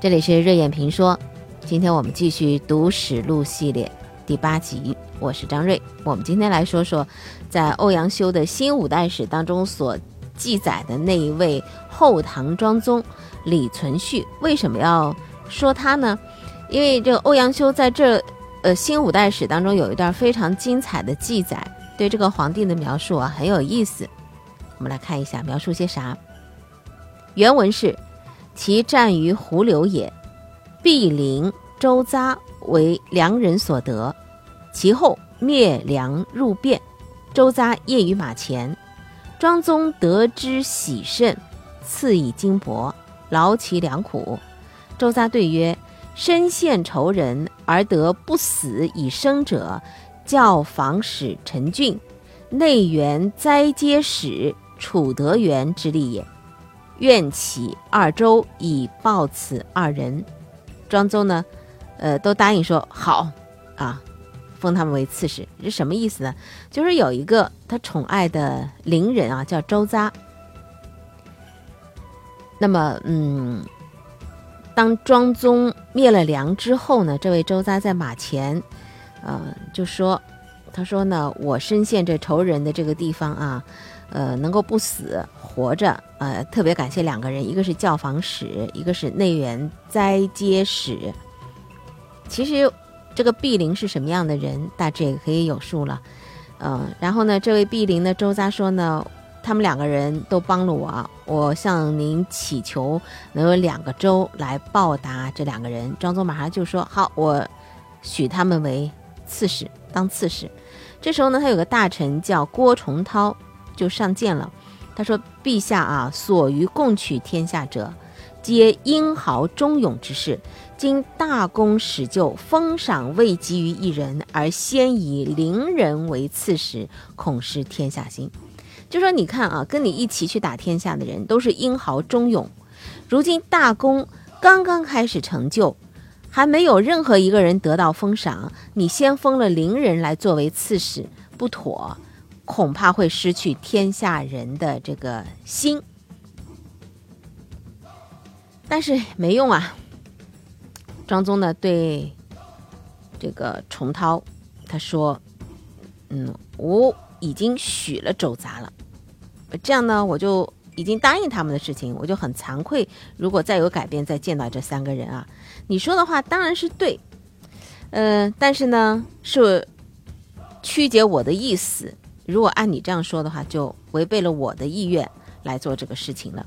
这里是热眼评说，今天我们继续读史录系列第八集，我是张瑞。我们今天来说说，在欧阳修的新五代史当中所记载的那一位后唐庄宗李存勖，为什么要说他呢？因为这欧阳修在这呃新五代史当中有一段非常精彩的记载，对这个皇帝的描述啊很有意思。我们来看一下描述些啥。原文是。其战于胡流也，毗陵周匝为梁人所得。其后灭梁入汴，周匝业于马前。庄宗得之喜甚，赐以金帛，劳其良苦。周匝对曰：“身陷仇人而得不死以生者，教防使陈俊，内援灾接使楚德元之力也。”愿起二州以报此二人，庄宗呢，呃，都答应说好啊，封他们为刺史。是什么意思呢？就是有一个他宠爱的伶人啊，叫周匝。那么，嗯，当庄宗灭了梁之后呢，这位周匝在马前，呃，就说，他说呢，我深陷这仇人的这个地方啊。呃，能够不死活着，呃，特别感谢两个人，一个是教坊使，一个是内援灾接使。其实这个毗陵是什么样的人，大致也可以有数了。嗯，然后呢，这位毗陵的周匝说呢，他们两个人都帮了我，我向您祈求能有两个州来报答这两个人。庄宗马上就说好，我许他们为刺史，当刺史。这时候呢，他有个大臣叫郭崇韬。就上谏了，他说：“陛下啊，所于共取天下者，皆英豪忠勇之士。今大功始就，封赏未及于一人，而先以邻人为刺史，恐失天下心。”就说你看啊，跟你一起去打天下的人都是英豪忠勇，如今大功刚刚开始成就，还没有任何一个人得到封赏，你先封了邻人来作为刺史，不妥。恐怕会失去天下人的这个心，但是没用啊。庄宗呢对这个重涛他说：“嗯，我已经许了周匝了，这样呢我就已经答应他们的事情，我就很惭愧。如果再有改变，再见到这三个人啊，你说的话当然是对，呃，但是呢是曲解我的意思。”如果按你这样说的话，就违背了我的意愿来做这个事情了。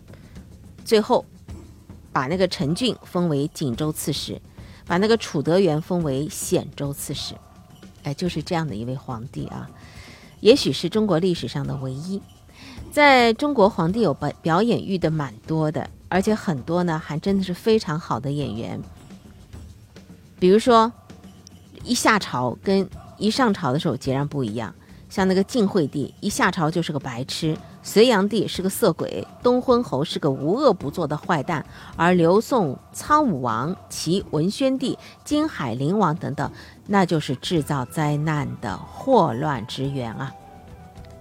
最后，把那个陈俊封为锦州刺史，把那个楚德元封为显州刺史。哎，就是这样的一位皇帝啊，也许是中国历史上的唯一。在中国，皇帝有表表演欲的蛮多的，而且很多呢，还真的是非常好的演员。比如说，一下朝跟一上朝的时候截然不一样。像那个晋惠帝一下朝就是个白痴，隋炀帝是个色鬼，东昏侯是个无恶不作的坏蛋，而刘宋苍武王、齐文宣帝、金海陵王等等，那就是制造灾难的祸乱之源啊！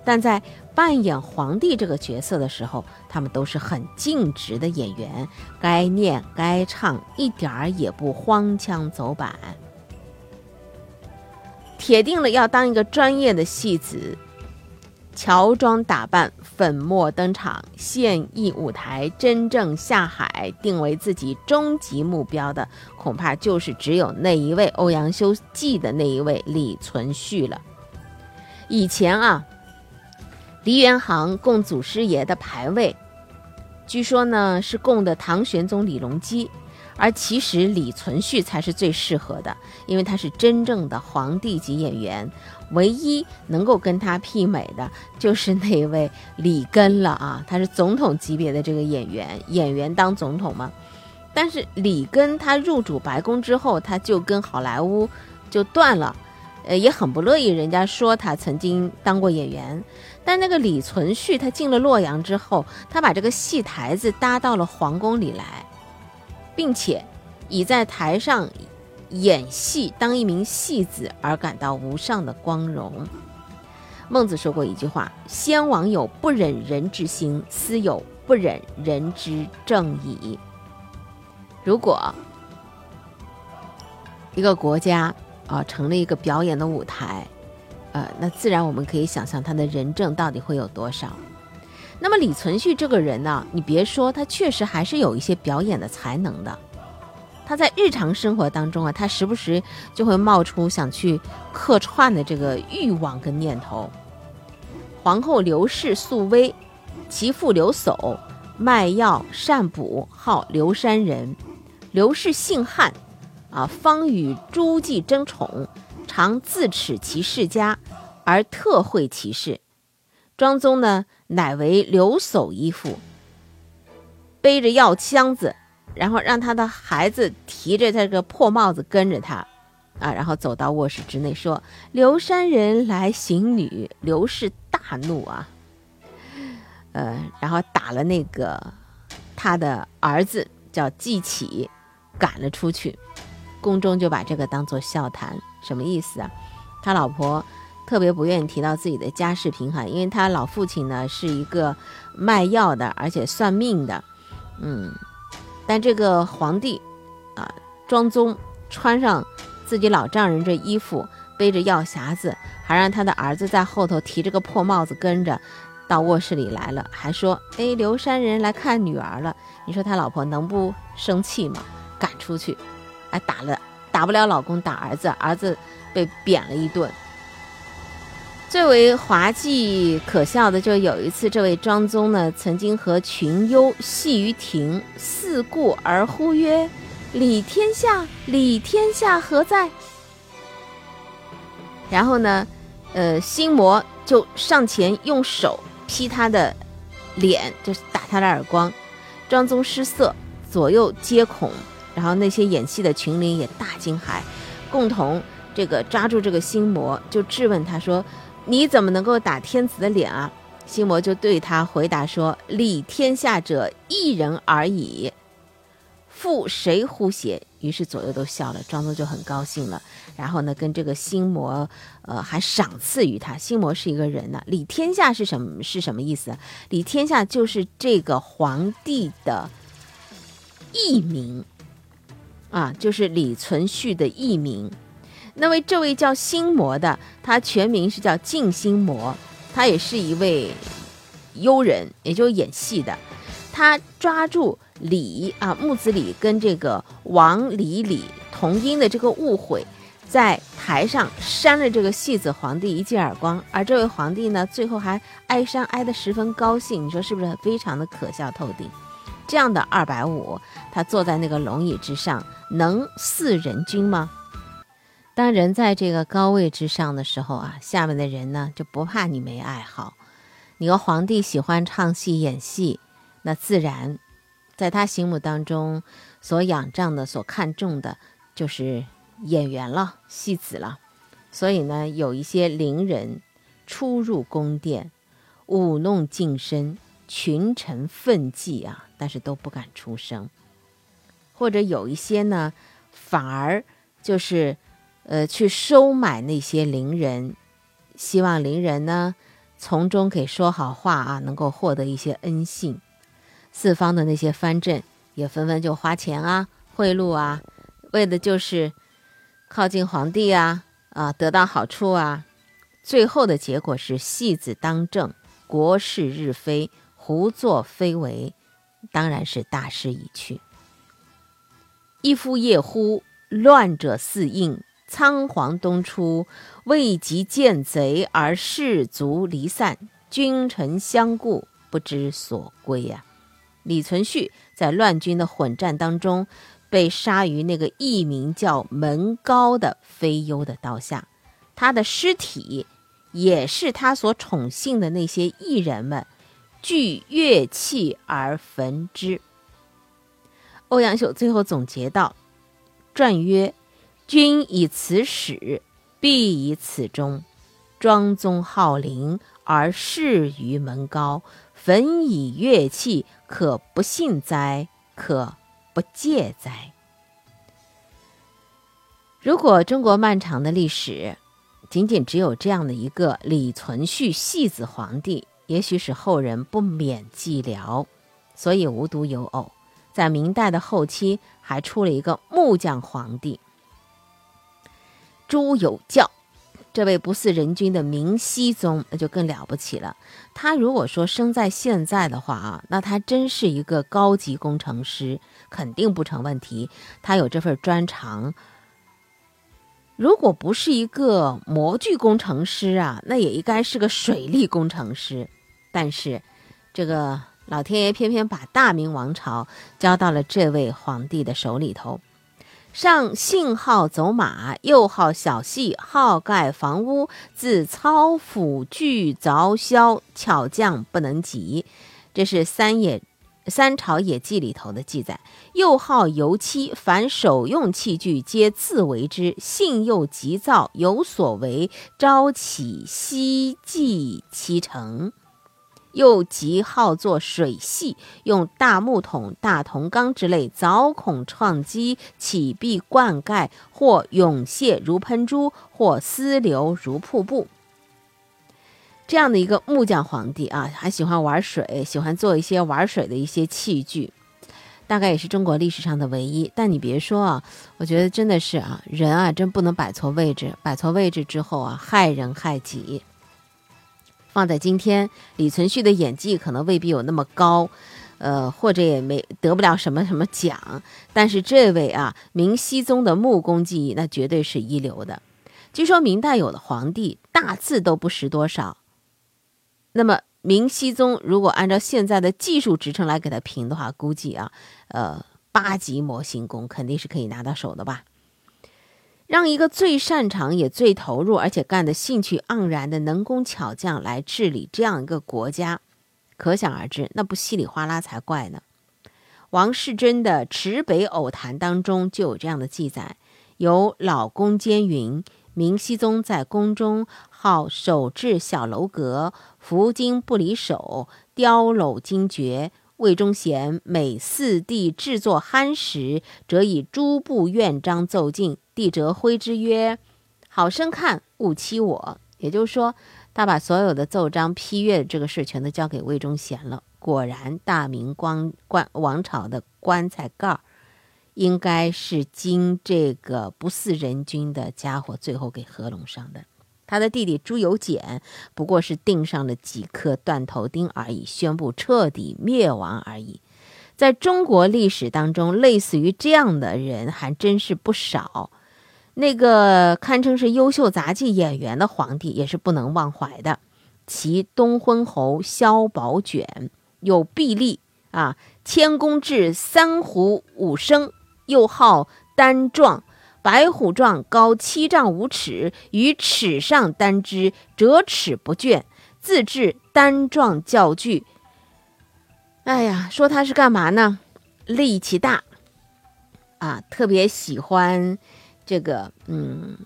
但在扮演皇帝这个角色的时候，他们都是很尽职的演员，该念该唱，一点儿也不荒腔走板。铁定了要当一个专业的戏子，乔装打扮，粉墨登场，现役舞台，真正下海，定为自己终极目标的，恐怕就是只有那一位欧阳修记的那一位李存勖了。以前啊，梨园行供祖师爷的牌位，据说呢是供的唐玄宗李隆基。而其实李存勖才是最适合的，因为他是真正的皇帝级演员，唯一能够跟他媲美的就是那位李根了啊！他是总统级别的这个演员，演员当总统嘛。但是李根他入主白宫之后，他就跟好莱坞就断了，呃，也很不乐意人家说他曾经当过演员。但那个李存勖他进了洛阳之后，他把这个戏台子搭到了皇宫里来。并且，以在台上演戏当一名戏子而感到无上的光荣。孟子说过一句话：“先王有不忍人之心，斯有不忍人之正矣。”如果一个国家啊成了一个表演的舞台，呃，那自然我们可以想象他的人证到底会有多少。那么李存勖这个人呢，你别说，他确实还是有一些表演的才能的。他在日常生活当中啊，他时不时就会冒出想去客串的这个欲望跟念头。皇后刘氏素薇，其父刘叟卖药善卜，号刘山人。刘氏姓汉，啊，方与诸暨争宠，常自耻其世家，而特惠其事。庄宗呢，乃为留守依附，背着药箱子，然后让他的孩子提着这个破帽子跟着他，啊，然后走到卧室之内，说：“刘山人来行女。”刘氏大怒啊，呃，然后打了那个他的儿子叫季启。赶了出去，宫中就把这个当做笑谈，什么意思啊？他老婆特别不愿意提到自己的家世贫寒，因为他老父亲呢是一个卖药的，而且算命的，嗯，但这个皇帝啊，庄宗穿上自己老丈人这衣服，背着药匣子，还让他的儿子在后头提着个破帽子跟着到卧室里来了，还说：“哎，刘山人来看女儿了。”你说他老婆能不生气吗？赶出去，哎，打了打不了老公，打儿子，儿子被扁了一顿。最为滑稽可笑的，就有一次，这位庄宗呢，曾经和群优戏于庭，四顾而呼曰：“李天下，李天下何在？”然后呢，呃，心魔就上前用手劈他的脸，就是打他的耳光。庄宗失色，左右皆恐。然后那些演戏的群灵也大惊骇，共同这个抓住这个心魔，就质问他说：“你怎么能够打天子的脸啊？”心魔就对他回答说：“理天下者一人而已，负谁乎邪？”于是左右都笑了，庄宗就很高兴了。然后呢，跟这个心魔，呃，还赏赐于他。心魔是一个人呢，理天下是什么？是什么意思？理天下就是这个皇帝的艺名。啊，就是李存勖的艺名。那位这位叫心魔的，他全名是叫静心魔，他也是一位幽人，也就是演戏的。他抓住李啊木子李跟这个王李李同音的这个误会，在台上扇了这个戏子皇帝一记耳光，而这位皇帝呢，最后还挨扇挨得十分高兴。你说是不是非常的可笑透顶？这样的二百五，他坐在那个龙椅之上，能似人君吗？当人在这个高位之上的时候啊，下面的人呢就不怕你没爱好。你个皇帝喜欢唱戏演戏，那自然在他心目当中所仰仗的、所看重的就是演员了、戏子了。所以呢，有一些伶人出入宫殿，舞弄近身。群臣奋际啊，但是都不敢出声，或者有一些呢，反而就是，呃，去收买那些伶人，希望伶人呢从中给说好话啊，能够获得一些恩信。四方的那些藩镇也纷纷就花钱啊，贿赂啊，为的就是靠近皇帝啊，啊，得到好处啊。最后的结果是戏子当政，国事日非。胡作非为，当然是大势已去。一夫夜呼，乱者四应。仓皇东出，未及见贼而士卒离散，君臣相顾，不知所归呀。李存勖在乱军的混战当中，被杀于那个艺名叫门高的飞幽的刀下，他的尸体也是他所宠幸的那些艺人们。聚乐器而焚之。欧阳修最后总结道：“传曰：君以此始，必以此终。庄宗好陵而仕于门高，焚以乐器，可不信哉？可不戒哉？”如果中国漫长的历史仅仅只有这样的一个李存勖戏子皇帝，也许使后人不免寂寥，所以无独有偶，在明代的后期还出了一个木匠皇帝朱有教。这位不似人君的明熹宗，那就更了不起了。他如果说生在现在的话啊，那他真是一个高级工程师，肯定不成问题。他有这份专长。如果不是一个模具工程师啊，那也应该是个水利工程师。但是，这个老天爷偏偏把大明王朝交到了这位皇帝的手里头。上姓好走马，又好小戏，好盖房屋，自操斧锯凿削，巧匠不能及。这是《三野》《三朝野记》里头的记载。又好油漆，凡手用器具皆自为之。性又急躁，有所为，朝起夕继其成。又极好做水系，用大木桶、大铜缸之类凿孔创基，起壁灌溉，或涌泻如喷珠，或丝流如瀑布。这样的一个木匠皇帝啊，还喜欢玩水，喜欢做一些玩水的一些器具，大概也是中国历史上的唯一。但你别说啊，我觉得真的是啊，人啊，真不能摆错位置，摆错位置之后啊，害人害己。放在今天，李存勖的演技可能未必有那么高，呃，或者也没得不了什么什么奖。但是这位啊，明熹宗的木工技艺那绝对是一流的。据说明代有的皇帝大字都不识多少，那么明熹宗如果按照现在的技术职称来给他评的话，估计啊，呃，八级模型工肯定是可以拿到手的吧。让一个最擅长也最投入，而且干得兴趣盎然的能工巧匠来治理这样一个国家，可想而知，那不稀里哗啦才怪呢。王世贞的《池北偶谈》当中就有这样的记载：有老宫监云，明熹宗在宫中好手制小楼阁，拂金不离手，雕镂精绝。魏忠贤每四帝制作酣时，则以诸部院章奏进，帝则挥之曰：“好生看，勿欺我。”也就是说，他把所有的奏章批阅这个事全都交给魏忠贤了。果然，大明光冠王朝的棺材盖儿，应该是经这个不似人君的家伙最后给合拢上的。他的弟弟朱由检不过是钉上了几颗断头钉而已，宣布彻底灭亡而已。在中国历史当中，类似于这样的人还真是不少。那个堪称是优秀杂技演员的皇帝也是不能忘怀的，其东昏侯萧宝卷有臂力啊，千工至三虎五生，又号单状。白虎状高七丈五尺，于齿上单之，折尺不倦，自制单状教具。哎呀，说他是干嘛呢？力气大啊，特别喜欢这个，嗯，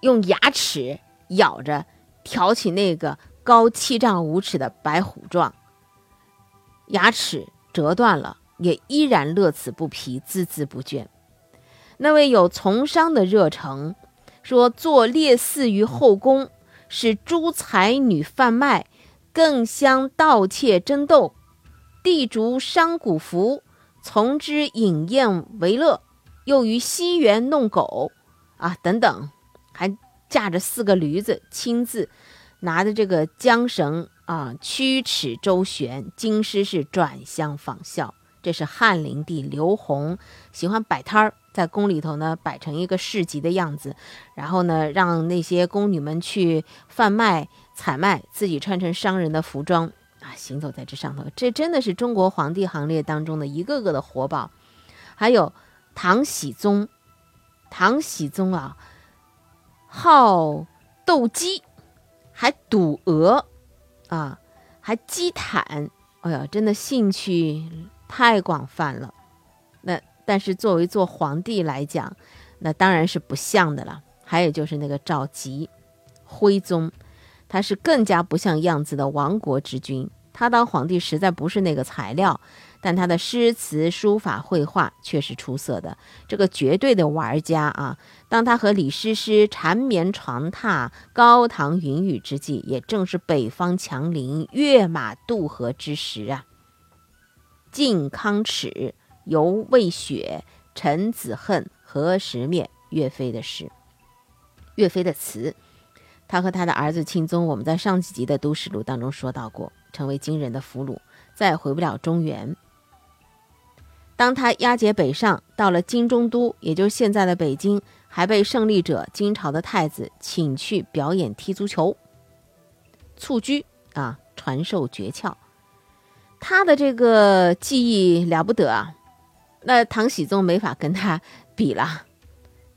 用牙齿咬着挑起那个高七丈五尺的白虎状，牙齿折断了，也依然乐此不疲，孜孜不倦。那位有从商的热诚，说做烈士于后宫，使诸才女贩卖，更相盗窃争斗，地主商贾服，从之饮宴为乐，又于西园弄狗，啊等等，还驾着四个驴子，亲自拿着这个缰绳啊，驱驰周旋，京师是转相仿效。这是汉灵帝刘宏喜欢摆摊儿。在宫里头呢，摆成一个市集的样子，然后呢，让那些宫女们去贩卖、采卖，自己穿成商人的服装啊，行走在这上头。这真的是中国皇帝行列当中的一个个的活宝。还有唐僖宗，唐僖宗啊，好斗鸡，还赌鹅啊，还积毯。哎呀，真的兴趣太广泛了。那但是作为做皇帝来讲，那当然是不像的了。还有就是那个赵佶，徽宗，他是更加不像样子的亡国之君。他当皇帝实在不是那个材料，但他的诗词、书法、绘画却是出色的。这个绝对的玩家啊！当他和李师师缠绵床榻、高堂云雨之际，也正是北方强邻、跃马渡河之时啊。靖康耻。犹未雪，臣子恨何时灭？岳飞的诗，岳飞的词，他和他的儿子钦宗，我们在上几集的都市录当中说到过，成为金人的俘虏，再也回不了中原。当他押解北上，到了金中都，也就是现在的北京，还被胜利者金朝的太子请去表演踢足球，蹴鞠啊，传授诀窍。他的这个技艺了不得啊，那唐僖宗没法跟他比了。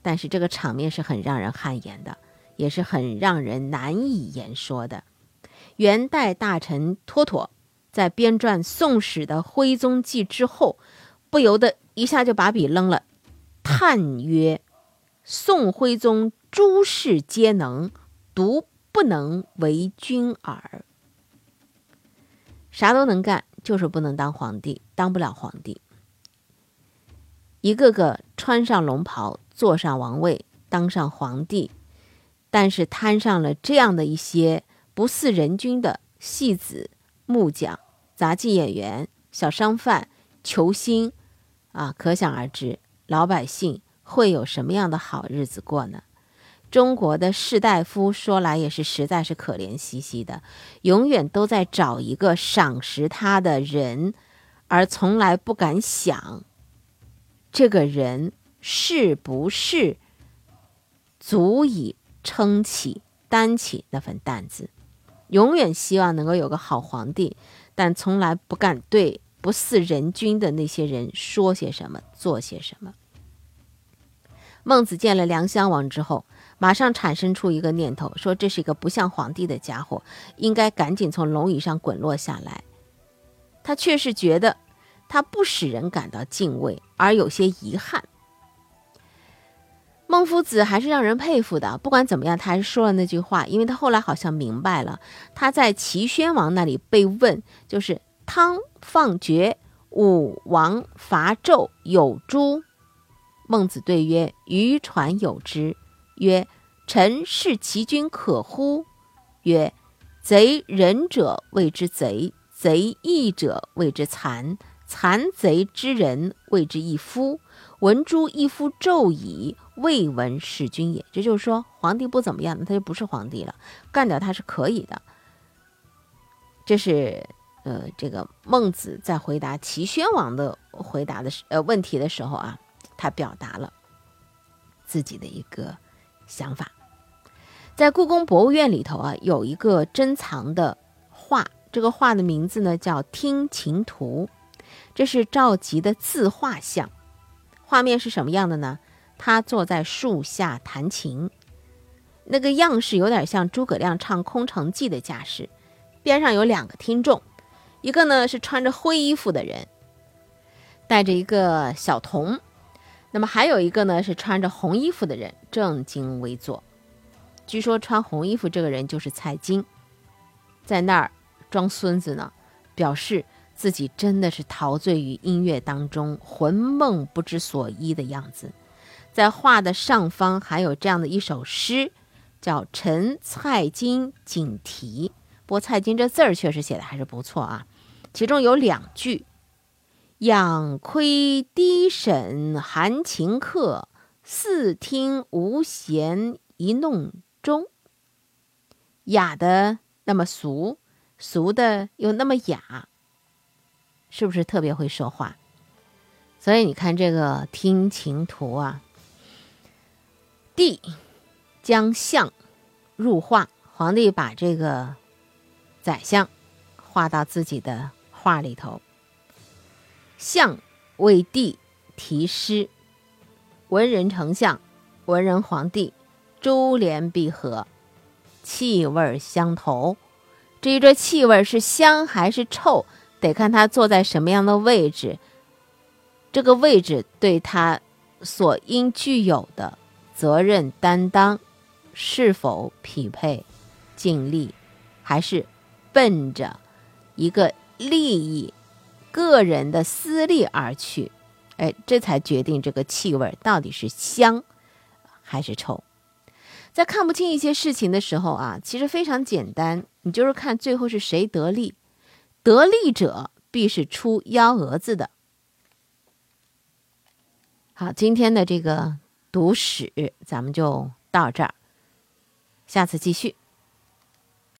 但是这个场面是很让人汗颜的，也是很让人难以言说的。元代大臣托妥在编撰《宋史》的《徽宗记》之后。不由得一下就把笔扔了，叹曰：“宋徽宗诸事皆能，独不能为君耳。啥都能干，就是不能当皇帝，当不了皇帝。一个个穿上龙袍，坐上王位，当上皇帝，但是摊上了这样的一些不似人君的戏子、木匠、杂技演员、小商贩、球星。”啊，可想而知，老百姓会有什么样的好日子过呢？中国的士大夫说来也是实在是可怜兮兮的，永远都在找一个赏识他的人，而从来不敢想，这个人是不是足以撑起、担起那份担子。永远希望能够有个好皇帝，但从来不敢对。不似人君的那些人说些什么，做些什么？孟子见了梁襄王之后，马上产生出一个念头，说这是一个不像皇帝的家伙，应该赶紧从龙椅上滚落下来。他却是觉得他不使人感到敬畏，而有些遗憾。孟夫子还是让人佩服的。不管怎么样，他还是说了那句话，因为他后来好像明白了，他在齐宣王那里被问，就是汤。放厥，武王伐纣有诸？孟子对曰：“渔船有之。”曰：“臣视其君可乎？”曰：“贼仁者谓之贼，贼义者谓之残，残贼之人谓之一夫。闻诸一夫纣矣，未闻弑君也。”这就是说，皇帝不怎么样，他就不是皇帝了，干掉他是可以的。这是。呃，这个孟子在回答齐宣王的回答的时呃问题的时候啊，他表达了自己的一个想法。在故宫博物院里头啊，有一个珍藏的画，这个画的名字呢叫《听琴图》，这是赵佶的自画像。画面是什么样的呢？他坐在树下弹琴，那个样式有点像诸葛亮唱《空城计》的架势，边上有两个听众。一个呢是穿着灰衣服的人，带着一个小童，那么还有一个呢是穿着红衣服的人，正襟危坐。据说穿红衣服这个人就是蔡京，在那儿装孙子呢，表示自己真的是陶醉于音乐当中，魂梦不知所依的样子。在画的上方还有这样的一首诗，叫《陈蔡京锦题》。不过蔡京这字儿确实写的还是不错啊，其中有两句：“仰窥低沈含情客，似听无弦一弄钟。”雅的那么俗，俗的又那么雅，是不是特别会说话？所以你看这个《听琴图》啊，帝将相入画，皇帝把这个。宰相画到自己的画里头，相为帝题诗，文人丞相、文人皇帝，珠联璧合，气味相投。至于这气味是香还是臭，得看他坐在什么样的位置，这个位置对他所应具有的责任担当是否匹配、尽力，还是。奔着一个利益、个人的私利而去，哎，这才决定这个气味到底是香还是臭。在看不清一些事情的时候啊，其实非常简单，你就是看最后是谁得利，得利者必是出幺蛾子的。好，今天的这个读史咱们就到这儿，下次继续。